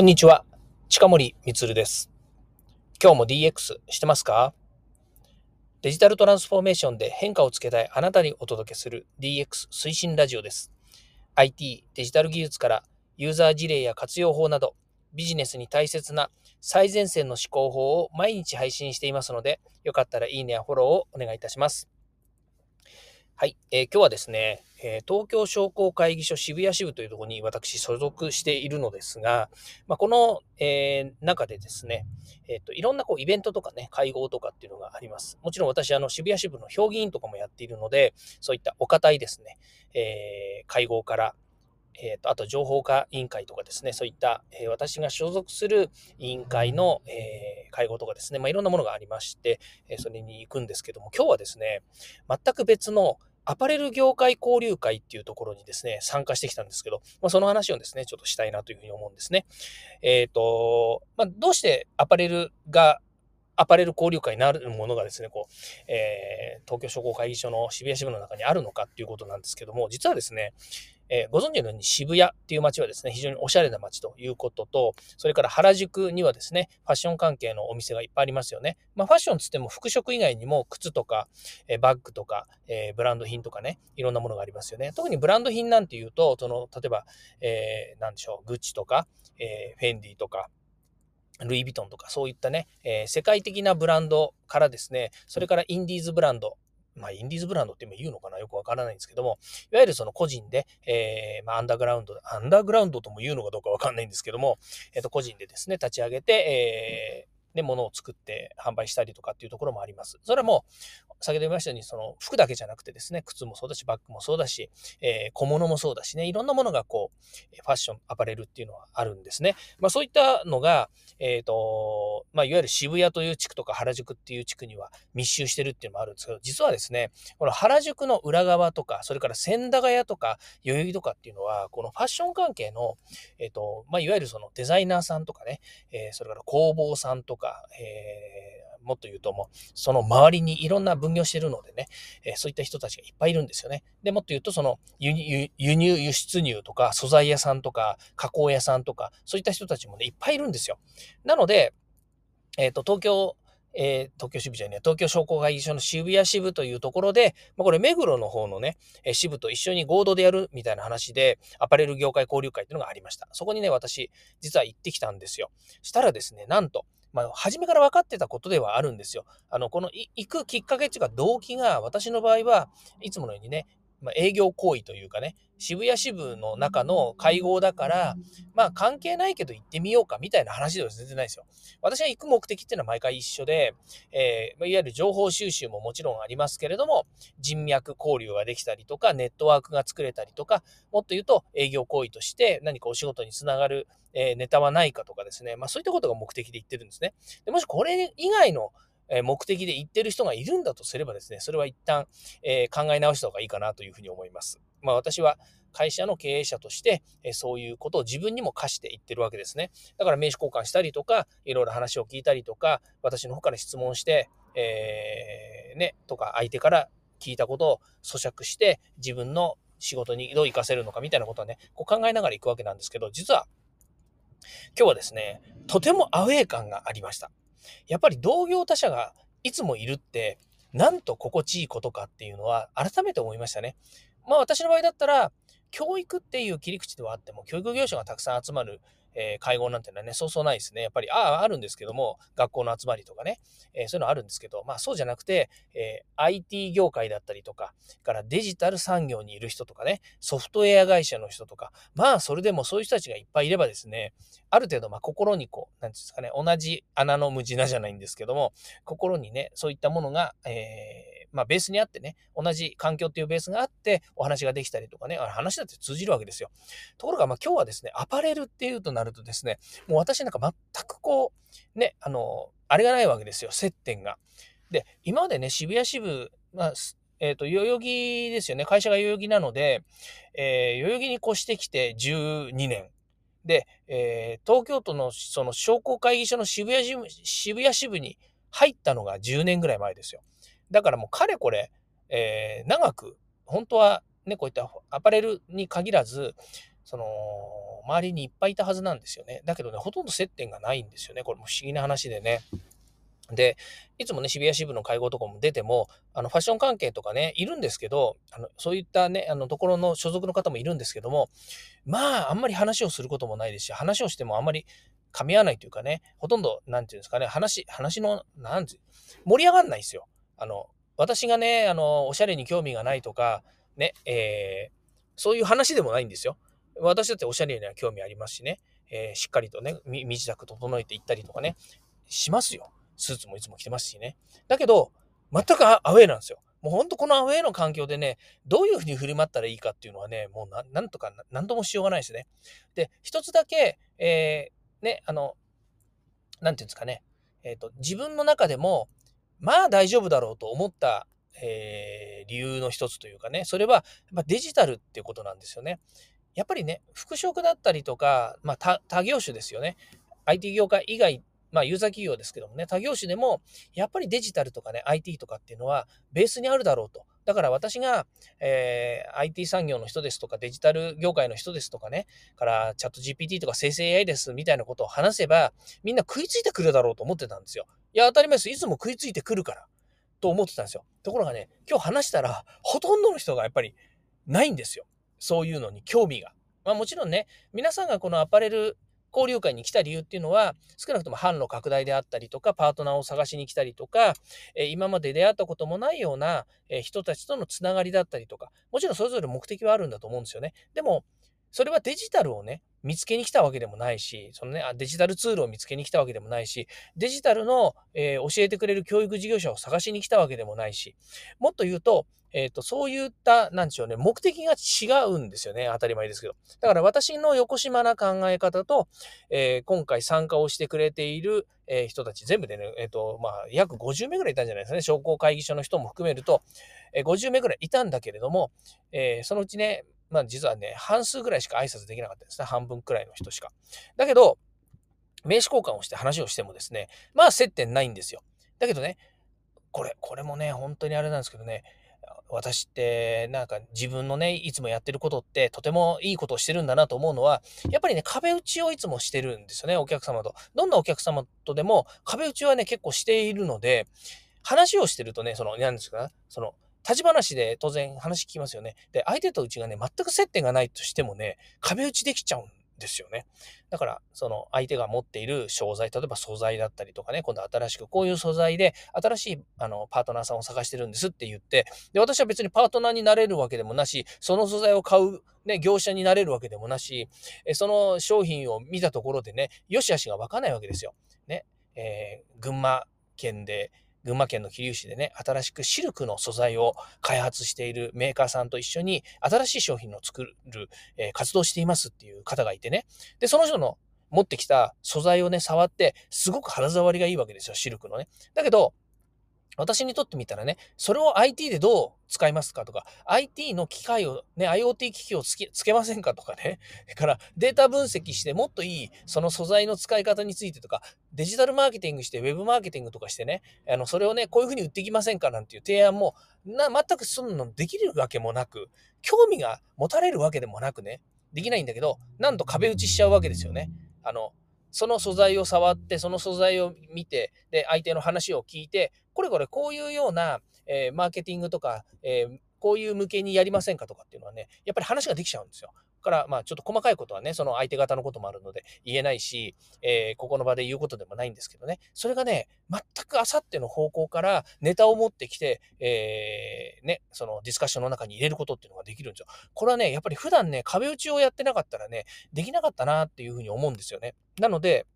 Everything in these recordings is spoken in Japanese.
こんにちは。近森光です。今日も DX してますか？デジタルトランスフォーメーションで変化をつけたいあなたにお届けする DX 推進ラジオです。IT、デジタル技術からユーザー事例や活用法などビジネスに大切な最前線の思考法を毎日配信していますので、よかったらいいねやフォローをお願いいたします。はい、えー、今日はですね、え、東京商工会議所渋谷支部というところに私所属しているのですが、まあ、この、えー、中でですね、えっ、と、いろんなこうイベントとかね、会合とかっていうのがあります。もちろん私、あの、渋谷支部の評議員とかもやっているので、そういったお堅いですね、え会合から、えーと、あと情報化委員会とかですね、そういった、えー、私が所属する委員会の、えー、会合とかですね、まあ、いろんなものがありまして、えー、それに行くんですけども、今日はですね、全く別のアパレル業界交流会っていうところにですね、参加してきたんですけど、まあ、その話をですね、ちょっとしたいなというふうに思うんですね。えっ、ー、と、まあ、どうしてアパレルがアパレル交流会になるものがですね、こう、えー、東京商工会議所の渋谷支部の中にあるのかっていうことなんですけども、実はですね、えー、ご存知のように渋谷っていう街はですね、非常におしゃれな街ということと、それから原宿にはですね、ファッション関係のお店がいっぱいありますよね。まあ、ファッションつっても服飾以外にも靴とか、えー、バッグとか、えー、ブランド品とかね、いろんなものがありますよね。特にブランド品なんていうと、その、例えば、えー、なんでしょう、グッチとか、えフェンディとか、ルイ・ヴィトンとかそういったね、えー、世界的なブランドからですね、それからインディーズブランド、まあ、インディーズブランドって今言うのかなよくわからないんですけども、いわゆるその個人で、えー、まあ、アンダーグラウンド、アンダーグラウンドとも言うのかどうかわかんないんですけども、えっ、ー、と、個人でですね、立ち上げて、えーね、物を作って販売したりとかっていうところもあります。それも、先ほど言いましたように、その服だけじゃなくてですね、靴もそうだし、バッグもそうだし、えー、小物もそうだしね、いろんなものがこう、ファッション、アパレルっていうのはあるんですね。まあそういったのが、えっ、ー、と、まあいわゆる渋谷という地区とか原宿っていう地区には密集してるっていうのもあるんですけど、実はですね、この原宿の裏側とか、それから千駄ヶ谷とか、代々木とかっていうのは、このファッション関係の、えっ、ー、と、まあいわゆるそのデザイナーさんとかね、えそれから工房さんとか、かえもっと言うともう、その周りにいろんな分業してるのでね、えー、そういった人たちがいっぱいいるんですよね。で、もっと言うと、その輸入、輸、出入とか、素材屋さんとか、加工屋さんとか、そういった人たちもね、いっぱいいるんですよ。なので、えっ、ー、と、東京、えー、東京支部じゃね東京商工会議所の渋谷支部というところで、まあ、これ目黒の方のね、え支部と一緒に合同でやるみたいな話で、アパレル業界交流会っていうのがありました。そこにね、私、実は行ってきたんですよ。したらですね、なんと、まあ、初めから分かってたことではあるんですよ。あの、この行くきっかけっていうか動機が、私の場合はいつものようにね、まあ、営業行為というかね、渋谷支部の中の会合だから、まあ関係ないけど行ってみようかみたいな話では全然ないですよ。私が行く目的っていうのは毎回一緒で、えー、いわゆる情報収集ももちろんありますけれども、人脈交流ができたりとか、ネットワークが作れたりとか、もっと言うと営業行為として何かお仕事につながる、えー、ネタはないかとかですね、まあそういったことが目的で言ってるんですね。でもしこれ以外の目的で言ってる人がいるんだとすればですね、それは一旦、え、考え直した方がいいかなというふうに思います。まあ私は会社の経営者として、えそういうことを自分にも課して言ってるわけですね。だから名刺交換したりとか、いろいろ話を聞いたりとか、私の方から質問して、えー、ね、とか相手から聞いたことを咀嚼して、自分の仕事にどう活かせるのかみたいなことはね、こう考えながら行くわけなんですけど、実は今日はですね、とてもアウェー感がありました。やっぱり同業他社がいつもいるって、なんと心地いいことかっていうのは改めて思いましたね。まあ私の場合だったら、教育っていう切り口ではあっても、教育業者がたくさん集まるえー、会合なんてのはね、そうそうないですね。やっぱり、ああ、あるんですけども、学校の集まりとかね、えー、そういうのあるんですけど、まあそうじゃなくて、えー、IT 業界だったりとか、からデジタル産業にいる人とかね、ソフトウェア会社の人とか、まあそれでもそういう人たちがいっぱいいればですね、ある程度、まあ心にこう、なんていうんですかね、同じ穴の無地なじゃないんですけども、心にね、そういったものが、えー、まあ、ベースにあってね、同じ環境っていうベースがあって、お話ができたりとかね、あ話だって通じるわけですよ。ところが、まあ、今日はですね、アパレルっていうとなるとですね、もう私なんか全くこう、ね、あの、あれがないわけですよ、接点が。で、今までね、渋谷支部、まあ、えっ、ー、と、代々木ですよね。会社が代々木なので、えー、代々木に越してきて12年。で、えー、東京都のその商工会議所の渋谷渋谷支部に入ったのが10年ぐらい前ですよ。だからもうかれこれ、えー、長く、本当はね、こういったアパレルに限らず、その、周りにいっぱいいたはずなんですよね。だけどね、ほとんど接点がないんですよね。これも不思議な話でね。で、いつもね、渋谷支部の会合とかも出ても、あの、ファッション関係とかね、いるんですけど、あの、そういったね、あの、ところの所属の方もいるんですけども、まあ、あんまり話をすることもないですし、話をしてもあんまり噛み合わないというかね、ほとんど、なんていうんですかね、話、話の、なんて、盛り上がんないですよ。あの、私がね、あの、おしゃれに興味がないとか、ね、えー、そういう話でもないんですよ。私だっておしゃれには興味ありますしね、えー、しっかりとね、身支度整えていったりとかね、しますよ。スーツもいつも着てますしね。だけど、全くアウェーなんですよ。もうほんとこのアウェーの環境でね、どういうふうに振る舞ったらいいかっていうのはね、もうなんとか、なんともしようがないですね。で、一つだけ、えー、ね、あの、なんていうんですかね、えっ、ー、と、自分の中でも、まあ大丈夫だろうと思った、えー、理由の一つというかね、それは、やデジタルっていうことなんですよね。やっぱりね、服飾だったりとか、まあ他業種ですよね。IT 業界以外まあ、ユーザー企業ですけどもね、他業種でも、やっぱりデジタルとかね、IT とかっていうのは、ベースにあるだろうと。だから私が、えー、IT 産業の人ですとか、デジタル業界の人ですとかね、からチャット GPT とか生成 AI ですみたいなことを話せば、みんな食いついてくるだろうと思ってたんですよ。いや、当たり前です。いつも食いついてくるから。と思ってたんですよ。ところがね、今日話したら、ほとんどの人がやっぱりないんですよ。そういうのに興味が。まあもちろんね、皆さんがこのアパレル交流会に来た理由っていうのは、少なくとも販路拡大であったりとか、パートナーを探しに来たりとか、え今まで出会ったこともないような、え人たちとのつながりだったりとか、もちろんそれぞれ目的はあるんだと思うんですよね。でも、それはデジタルをね、見つけに来たわけでもないし、そのね、デジタルツールを見つけに来たわけでもないし、デジタルの、えー、教えてくれる教育事業者を探しに来たわけでもないし、もっと言うと、えっ、ー、と、そういった、なんでしょうね、目的が違うんですよね。当たり前ですけど。だから私の横島な考え方と、えー、今回参加をしてくれている、え、人たち、全部でね、えっ、と、まあ、約50名ぐらいいたんじゃないですかね。商工会議所の人も含めると、え50名ぐらいいたんだけれども、えそのうちね、まあ実はね、半数ぐらいしか挨拶できなかったですね。半分くらいの人しか。だけど、名刺交換をして話をしてもですね、まあ接点ないんですよ。だけどね、これ、これもね、本当にあれなんですけどね、私ってなんか自分のね、いつもやってることってとてもいいことをしてるんだなと思うのは、やっぱりね、壁打ちをいつもしてるんですよね、お客様と。どんなお客様とでも壁打ちはね、結構しているので、話をしてるとね、その、何ですか、その、立ち話で当然話聞きますよね。で、相手とうちがね、全く接点がないとしてもね、壁打ちできちゃうんですよね。だから、その相手が持っている商材、例えば素材だったりとかね、今度新しくこういう素材で新しいあのパートナーさんを探してるんですって言って、で、私は別にパートナーになれるわけでもなし、その素材を買う、ね、業者になれるわけでもなし、その商品を見たところでね、良し悪しがわかんないわけですよ。ね、えー、群馬県で、群馬県の桐生市でね、新しくシルクの素材を開発しているメーカーさんと一緒に新しい商品を作る、えー、活動していますっていう方がいてね。で、その人の持ってきた素材をね、触って、すごく肌触りがいいわけですよ、シルクのね。だけど、私にとってみたらね、それを IT でどう使いますかとか、IT の機械を、ね、IoT 機器をつけつけませんかとかね、そ れからデータ分析してもっといいその素材の使い方についてとか、デジタルマーケティングして、ウェブマーケティングとかしてね、あの、それをね、こういうふうに売っていきませんかなんていう提案も、な、全くそんなのできるわけもなく、興味が持たれるわけでもなくね、できないんだけど、なんと壁打ちしちゃうわけですよね。あの、その素材を触って、その素材を見て、で、相手の話を聞いて、これこれこういうような、えー、マーケティングとか、えー、こういう向けにやりませんかとかっていうのはね、やっぱり話ができちゃうんですよ。から、まあ、ちょっと細かいことはね、その相手方のこともあるので言えないし、えー、ここの場で言うことでもないんですけどね、それがね、全くあさっての方向からネタを持ってきて、えー、ね、そのディスカッションの中に入れることっていうのができるんですよ。これはね、やっぱり普段ね、壁打ちをやってなかったらね、できなかったなっていうふうに思うんですよね。なので、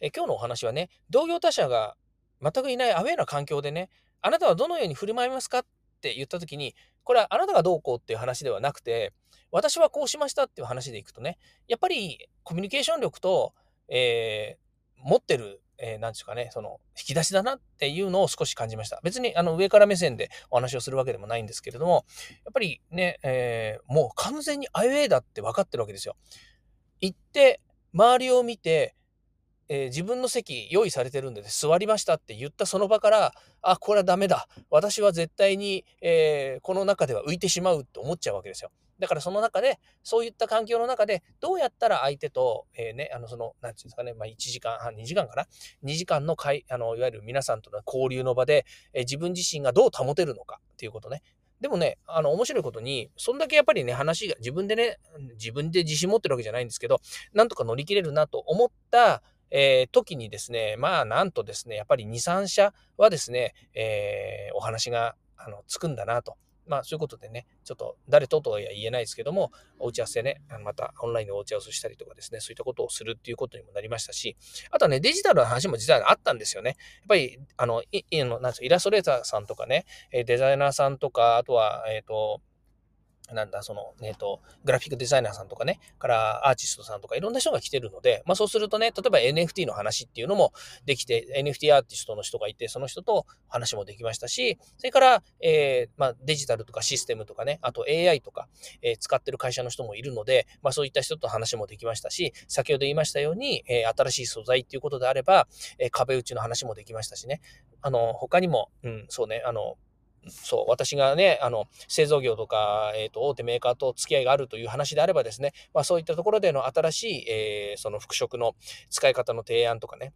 え今日のお話はね、同業他社が全くいないアウェーな環境でね、あなたはどのように振る舞いますかっって言った時に、これはあなたがどうこうっていう話ではなくて、私はこうしましたっていう話でいくとね、やっぱりコミュニケーション力と、えー、持ってる、えー、なんですかね、その引き出しだなっていうのを少し感じました。別にあの上から目線でお話をするわけでもないんですけれども、やっぱりね、えー、もう完全にアイウェーだって分かってるわけですよ。行って、周りを見て、えー、自分の席用意されてるんで、ね、座りましたって言ったその場から、あ、これはダメだ。私は絶対に、えー、この中では浮いてしまうって思っちゃうわけですよ。だからその中で、そういった環境の中で、どうやったら相手と、えー、ね、あの、その、なんていうんですかね、まあ、1時間半、2時間かな ?2 時間の会、あの、いわゆる皆さんとの交流の場で、え、自分自身がどう保てるのかっていうことね。でもね、あの、面白いことに、そんだけやっぱりね、話が、自分でね、自分で自信持ってるわけじゃないんですけど、なんとか乗り切れるなと思った、えー、時にですね、まあ、なんとですね、やっぱり2、3社はですね、えー、お話が、あの、つくんだなと。まあそういうことでね、ちょっと誰ととは言えないですけども、お打ち合わせね、またオンラインでお打ち合わせしたりとかですね、そういったことをするっていうことにもなりましたし、あとはね、デジタルの話も実はあったんですよね。やっぱり、あの、いのなんイラストレーターさんとかね、デザイナーさんとか、あとは、えっ、ー、と、なんだ、その、えっ、と、グラフィックデザイナーさんとかね、からアーティストさんとかいろんな人が来てるので、まあそうするとね、例えば NFT の話っていうのもできて、NFT アーティストの人がいて、その人と話もできましたし、それから、えー、まあデジタルとかシステムとかね、あと AI とか、えー、使ってる会社の人もいるので、まあそういった人と話もできましたし、先ほど言いましたように、えー、新しい素材っていうことであれば、えー、壁打ちの話もできましたしね、あの、他にも、うん、そうね、あの、そう、私がね、あの、製造業とか、えっ、ー、と、大手メーカーと付き合いがあるという話であればですね、まあそういったところでの新しい、えー、その復職の使い方の提案とかね、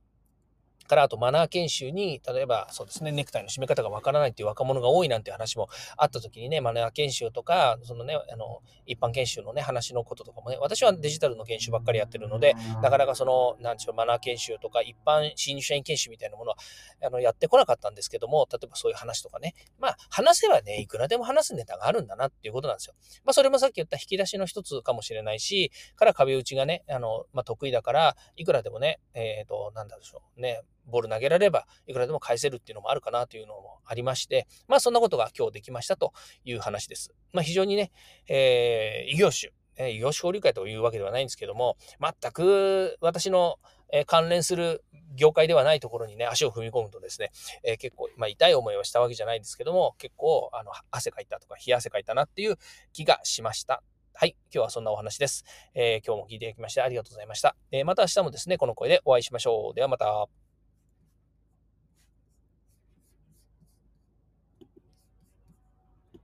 から、あとマナー研修に、例えばそうですね、ネクタイの締め方がわからないっていう若者が多いなんて話もあった時にね、マナー研修とか、そのね、あの、一般研修のね、話のこととかもね、私はデジタルの研修ばっかりやってるので、なかなかその、なんちゅうマナー研修とか、一般新入社員研修みたいなものは、あの、やってこなかったんですけども、例えばそういう話とかね、まあ、話せばね、いくらでも話すネタがあるんだなっていうことなんですよ。まあ、それもさっき言った引き出しの一つかもしれないし、から壁打ちがね、あの、まあ、得意だから、いくらでもね、えっ、ー、と、なんだでしょう。ね、ボール投げられれば、いくらでも返せるっていうのもあるかなというのもありまして、まあそんなことが今日できましたという話です。まあ非常にね、えー、異業種、え異業種交流会というわけではないんですけども、全く私のえ関連する業界ではないところにね、足を踏み込むとですね、えー、結構、まあ、痛い思いをしたわけじゃないんですけども、結構、あの、汗かいたとか、冷や汗かいたなっていう気がしました。はい。今日はそんなお話です。えー、今日も聞いていただきましてありがとうございました。えー、また明日もですね、この声でお会いしましょう。ではまた。